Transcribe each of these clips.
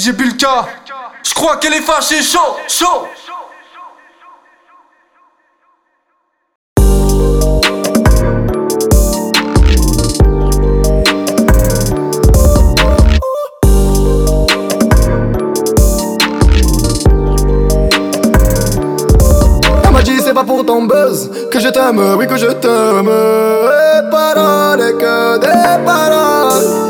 DJ Bulka, je crois qu'elle est fâchée, chaud, chaud. Pour ton buzz que je t'aime, oui que je t'aime. Paroles et que des paroles.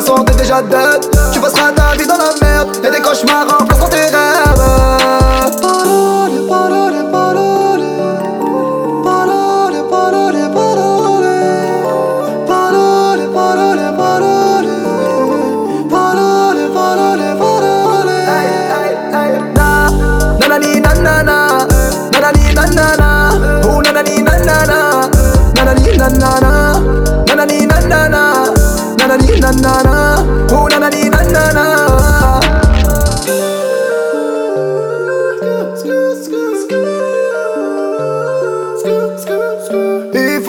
façon t'es déjà dead. Tu passeras ta vie dans la merde, et tes cauchemars remplaceront tes rêves. Parole, parole, parole. Parole, parole, parole. Parole, parole, parole. Parole, parole, parole. Na, nanani, nanana Nanani, nanana Oh, nanani, nanana Nanani, nanana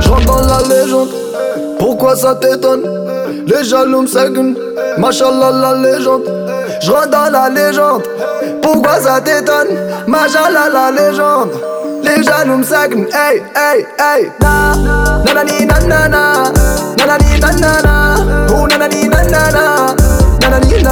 Je rentre dans la légende. Pourquoi ça t'étonne? Les jaloux me. Machallah la légende. Je dans la légende. Pourquoi ça t'étonne? Machallah la légende. Les jaloux me seguent. Hey, hey, hey. Na, nanana. Nanani, nanana. Oh.